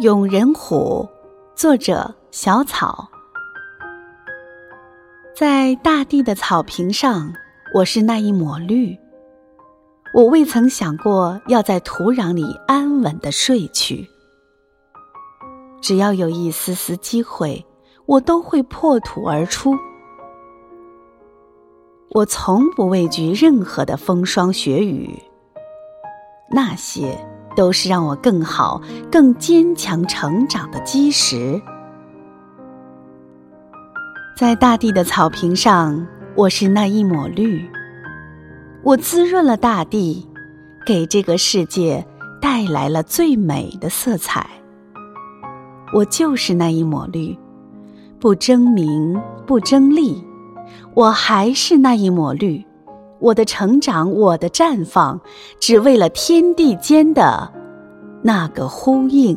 咏人虎，作者小草。在大地的草坪上，我是那一抹绿。我未曾想过要在土壤里安稳的睡去。只要有一丝丝机会，我都会破土而出。我从不畏惧任何的风霜雪雨，那些。都是让我更好、更坚强成长的基石。在大地的草坪上，我是那一抹绿，我滋润了大地，给这个世界带来了最美的色彩。我就是那一抹绿，不争名，不争利，我还是那一抹绿。我的成长我的绽放只为了天地间的那个呼应。